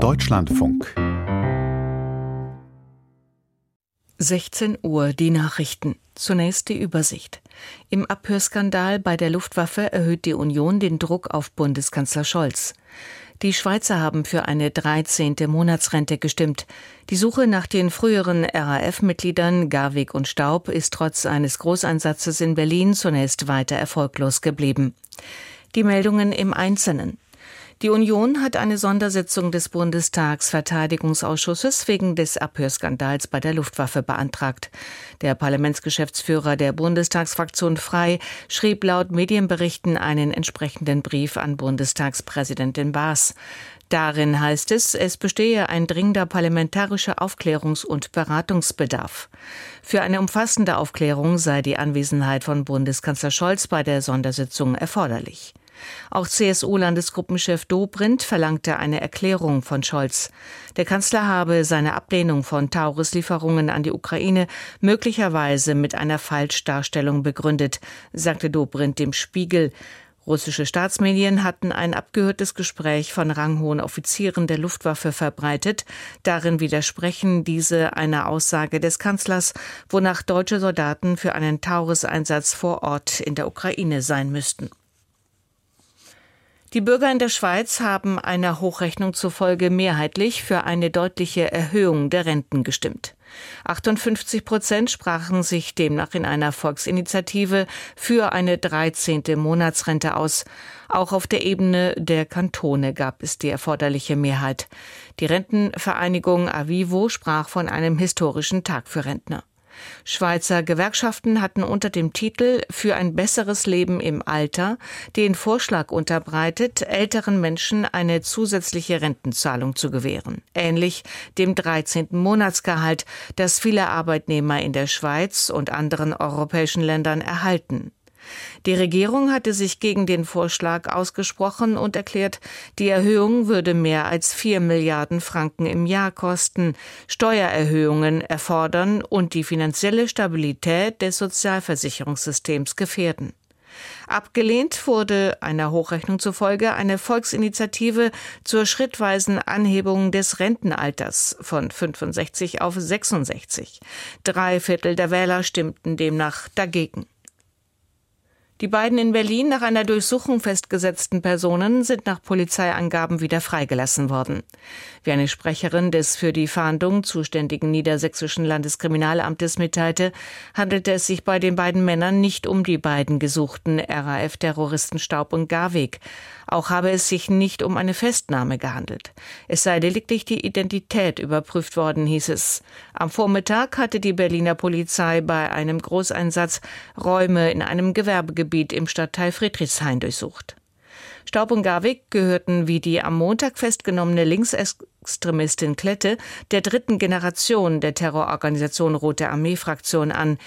Deutschlandfunk 16 Uhr die Nachrichten. Zunächst die Übersicht. Im Abhörskandal bei der Luftwaffe erhöht die Union den Druck auf Bundeskanzler Scholz. Die Schweizer haben für eine 13. Monatsrente gestimmt. Die Suche nach den früheren RAF-Mitgliedern Garwig und Staub ist trotz eines Großeinsatzes in Berlin zunächst weiter erfolglos geblieben. Die Meldungen im Einzelnen. Die Union hat eine Sondersitzung des Bundestagsverteidigungsausschusses wegen des Abhörskandals bei der Luftwaffe beantragt. Der Parlamentsgeschäftsführer der Bundestagsfraktion Frei schrieb laut Medienberichten einen entsprechenden Brief an Bundestagspräsidentin Baas. Darin heißt es, es bestehe ein dringender parlamentarischer Aufklärungs- und Beratungsbedarf. Für eine umfassende Aufklärung sei die Anwesenheit von Bundeskanzler Scholz bei der Sondersitzung erforderlich. Auch CSU-Landesgruppenchef Dobrindt verlangte eine Erklärung von Scholz. Der Kanzler habe seine Ablehnung von Taurus-Lieferungen an die Ukraine möglicherweise mit einer Falschdarstellung begründet, sagte Dobrindt dem Spiegel. Russische Staatsmedien hatten ein abgehörtes Gespräch von ranghohen Offizieren der Luftwaffe verbreitet. Darin widersprechen diese einer Aussage des Kanzlers, wonach deutsche Soldaten für einen Taurus-Einsatz vor Ort in der Ukraine sein müssten. Die Bürger in der Schweiz haben einer Hochrechnung zufolge mehrheitlich für eine deutliche Erhöhung der Renten gestimmt. 58 Prozent sprachen sich demnach in einer Volksinitiative für eine 13. Monatsrente aus. Auch auf der Ebene der Kantone gab es die erforderliche Mehrheit. Die Rentenvereinigung Avivo sprach von einem historischen Tag für Rentner. Schweizer Gewerkschaften hatten unter dem Titel Für ein besseres Leben im Alter den Vorschlag unterbreitet, älteren Menschen eine zusätzliche Rentenzahlung zu gewähren, ähnlich dem 13. Monatsgehalt, das viele Arbeitnehmer in der Schweiz und anderen europäischen Ländern erhalten. Die Regierung hatte sich gegen den Vorschlag ausgesprochen und erklärt, die Erhöhung würde mehr als vier Milliarden Franken im Jahr kosten, Steuererhöhungen erfordern und die finanzielle Stabilität des Sozialversicherungssystems gefährden. Abgelehnt wurde einer Hochrechnung zufolge eine Volksinitiative zur schrittweisen Anhebung des Rentenalters von 65 auf 66. Drei Viertel der Wähler stimmten demnach dagegen. Die beiden in Berlin nach einer Durchsuchung festgesetzten Personen sind nach Polizeiangaben wieder freigelassen worden. Wie eine Sprecherin des für die Fahndung zuständigen niedersächsischen Landeskriminalamtes mitteilte, handelte es sich bei den beiden Männern nicht um die beiden gesuchten RAF-Terroristen Staub und Garweg. Auch habe es sich nicht um eine Festnahme gehandelt. Es sei lediglich die Identität überprüft worden, hieß es. Am Vormittag hatte die Berliner Polizei bei einem Großeinsatz Räume in einem Gewerbegebiet im Stadtteil Friedrichshain durchsucht. Staub und Garwig gehörten wie die am Montag festgenommene Linksextremistin Klette der dritten Generation der Terrororganisation Rote Armee Fraktion an.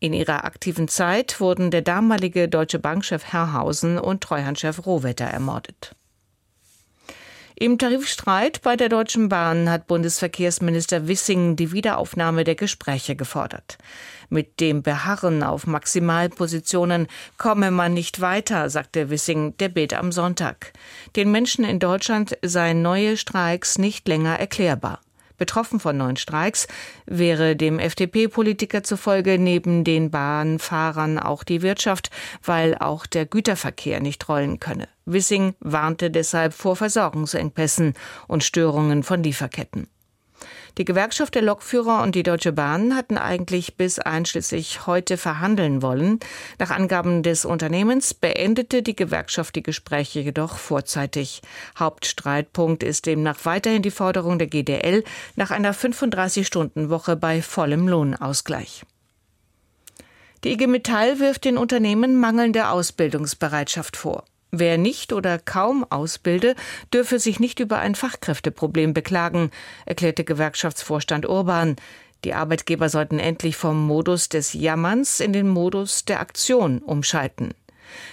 In ihrer aktiven Zeit wurden der damalige Deutsche Bankchef Herrhausen und Treuhandchef Rohwetter ermordet. Im Tarifstreit bei der Deutschen Bahn hat Bundesverkehrsminister Wissing die Wiederaufnahme der Gespräche gefordert. Mit dem Beharren auf Maximalpositionen komme man nicht weiter, sagte Wissing der Bild am Sonntag. Den Menschen in Deutschland seien neue Streiks nicht länger erklärbar. Betroffen von neuen Streiks wäre dem FDP-Politiker zufolge neben den Bahnfahrern auch die Wirtschaft, weil auch der Güterverkehr nicht rollen könne. Wissing warnte deshalb vor Versorgungsengpässen und Störungen von Lieferketten. Die Gewerkschaft der Lokführer und die Deutsche Bahn hatten eigentlich bis einschließlich heute verhandeln wollen. Nach Angaben des Unternehmens beendete die Gewerkschaft die Gespräche jedoch vorzeitig. Hauptstreitpunkt ist demnach weiterhin die Forderung der GDL nach einer 35-Stunden-Woche bei vollem Lohnausgleich. Die IG Metall wirft den Unternehmen mangelnde Ausbildungsbereitschaft vor. Wer nicht oder kaum ausbilde, dürfe sich nicht über ein Fachkräfteproblem beklagen, erklärte Gewerkschaftsvorstand Urban. Die Arbeitgeber sollten endlich vom Modus des Jammerns in den Modus der Aktion umschalten.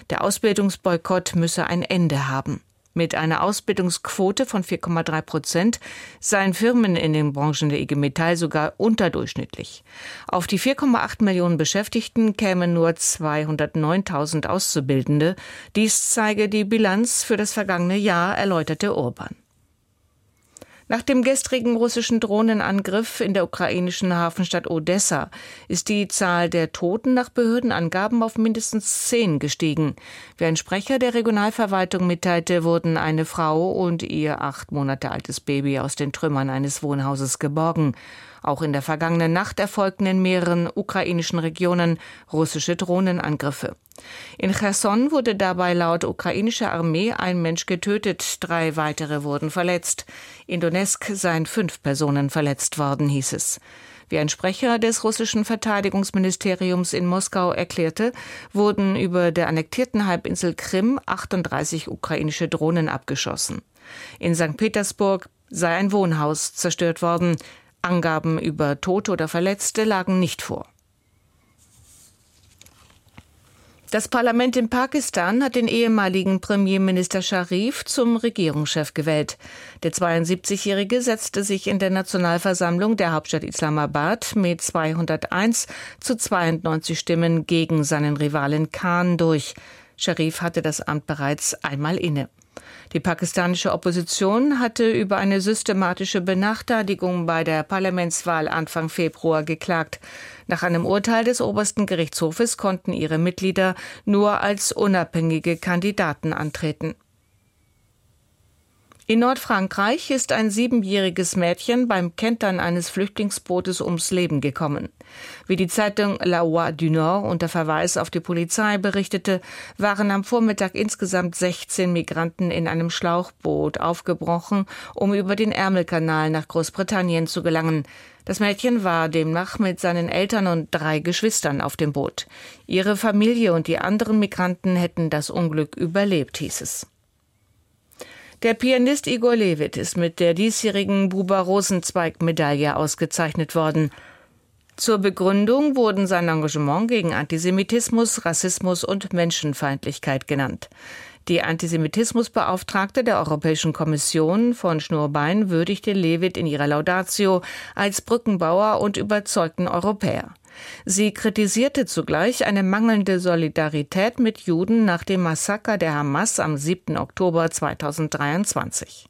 Der Ausbildungsboykott müsse ein Ende haben. Mit einer Ausbildungsquote von 4,3 Prozent seien Firmen in den Branchen der IG Metall sogar unterdurchschnittlich. Auf die 4,8 Millionen Beschäftigten kämen nur 209.000 Auszubildende. Dies zeige die Bilanz für das vergangene Jahr, erläuterte Urban. Nach dem gestrigen russischen Drohnenangriff in der ukrainischen Hafenstadt Odessa ist die Zahl der Toten nach Behördenangaben auf mindestens zehn gestiegen. Wie ein Sprecher der Regionalverwaltung mitteilte, wurden eine Frau und ihr acht Monate altes Baby aus den Trümmern eines Wohnhauses geborgen. Auch in der vergangenen Nacht erfolgten in mehreren ukrainischen Regionen russische Drohnenangriffe. In Cherson wurde dabei laut ukrainischer Armee ein Mensch getötet, drei weitere wurden verletzt. In Donetsk seien fünf Personen verletzt worden, hieß es. Wie ein Sprecher des russischen Verteidigungsministeriums in Moskau erklärte, wurden über der annektierten Halbinsel Krim 38 ukrainische Drohnen abgeschossen. In St. Petersburg sei ein Wohnhaus zerstört worden. Angaben über Tote oder Verletzte lagen nicht vor. Das Parlament in Pakistan hat den ehemaligen Premierminister Sharif zum Regierungschef gewählt. Der 72-Jährige setzte sich in der Nationalversammlung der Hauptstadt Islamabad mit 201 zu 92 Stimmen gegen seinen Rivalen Khan durch. Sharif hatte das Amt bereits einmal inne. Die pakistanische Opposition hatte über eine systematische Benachteiligung bei der Parlamentswahl Anfang Februar geklagt. Nach einem Urteil des obersten Gerichtshofes konnten ihre Mitglieder nur als unabhängige Kandidaten antreten. In Nordfrankreich ist ein siebenjähriges Mädchen beim Kentern eines Flüchtlingsbootes ums Leben gekommen. Wie die Zeitung La Voix du Nord unter Verweis auf die Polizei berichtete, waren am Vormittag insgesamt 16 Migranten in einem Schlauchboot aufgebrochen, um über den Ärmelkanal nach Großbritannien zu gelangen. Das Mädchen war demnach mit seinen Eltern und drei Geschwistern auf dem Boot. Ihre Familie und die anderen Migranten hätten das Unglück überlebt, hieß es. Der Pianist Igor Levit ist mit der diesjährigen Buber Rosenzweig Medaille ausgezeichnet worden. Zur Begründung wurden sein Engagement gegen Antisemitismus, Rassismus und Menschenfeindlichkeit genannt. Die Antisemitismusbeauftragte der Europäischen Kommission von Schnurbein würdigte Levit in ihrer Laudatio als Brückenbauer und überzeugten Europäer. Sie kritisierte zugleich eine mangelnde Solidarität mit Juden nach dem Massaker der Hamas am 7. Oktober 2023.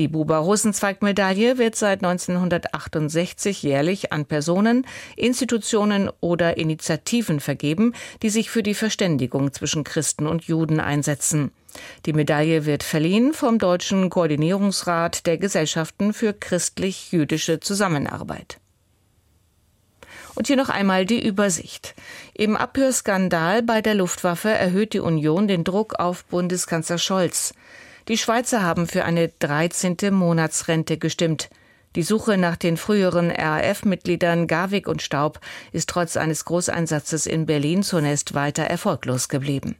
Die Buber-Rosenzweig-Medaille wird seit 1968 jährlich an Personen, Institutionen oder Initiativen vergeben, die sich für die Verständigung zwischen Christen und Juden einsetzen. Die Medaille wird verliehen vom Deutschen Koordinierungsrat der Gesellschaften für christlich-jüdische Zusammenarbeit. Und hier noch einmal die Übersicht. Im Abhörskandal bei der Luftwaffe erhöht die Union den Druck auf Bundeskanzler Scholz. Die Schweizer haben für eine 13. Monatsrente gestimmt. Die Suche nach den früheren RAF-Mitgliedern Garwig und Staub ist trotz eines Großeinsatzes in Berlin zunächst weiter erfolglos geblieben.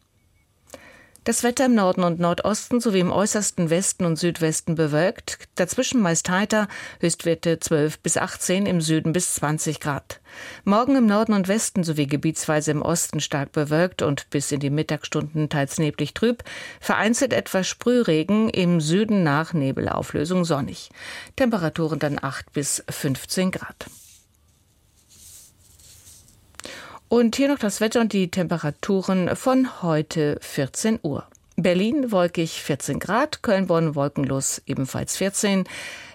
Das Wetter im Norden und Nordosten sowie im äußersten Westen und Südwesten bewölkt, dazwischen meist heiter, Höchstwerte 12 bis 18, im Süden bis 20 Grad. Morgen im Norden und Westen sowie gebietsweise im Osten stark bewölkt und bis in die Mittagsstunden teils neblig trüb, vereinzelt etwas Sprühregen, im Süden nach Nebelauflösung sonnig. Temperaturen dann 8 bis 15 Grad. Und hier noch das Wetter und die Temperaturen von heute 14 Uhr. Berlin wolkig 14 Grad, Köln, Bonn wolkenlos ebenfalls 14,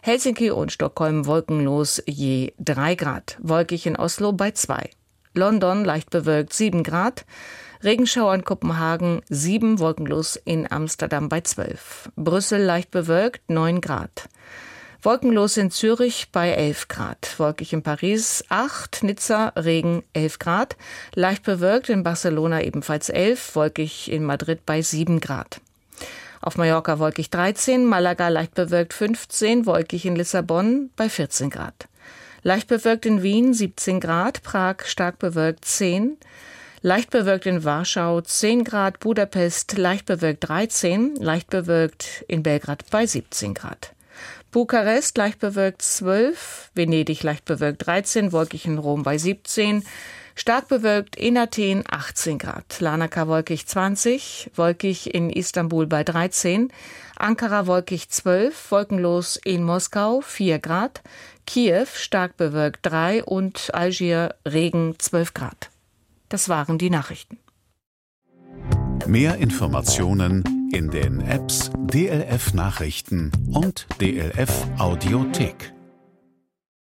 Helsinki und Stockholm wolkenlos je 3 Grad, wolkig in Oslo bei 2, London leicht bewölkt 7 Grad, Regenschauer in Kopenhagen 7, wolkenlos in Amsterdam bei 12, Brüssel leicht bewölkt 9 Grad. Wolkenlos in Zürich bei 11 Grad, wolkig in Paris 8, Nizza Regen 11 Grad, leicht bewölkt in Barcelona ebenfalls 11, wolkig in Madrid bei 7 Grad. Auf Mallorca wolkig 13, Malaga leicht bewölkt 15, wolkig in Lissabon bei 14 Grad. Leicht bewölkt in Wien 17 Grad, Prag stark bewölkt 10, leicht bewölkt in Warschau 10 Grad, Budapest leicht bewölkt 13, leicht bewölkt in Belgrad bei 17 Grad. Bukarest leicht bewölkt 12, Venedig leicht bewölkt 13, wolkig in Rom bei 17, stark bewölkt in Athen 18 Grad, Lanaka wolkig 20, wolkig in Istanbul bei 13, Ankara wolkig 12, wolkenlos in Moskau 4 Grad, Kiew stark bewölkt 3 und Algier Regen 12 Grad. Das waren die Nachrichten. Mehr Informationen in den Apps DLF Nachrichten und DLF Audiothek.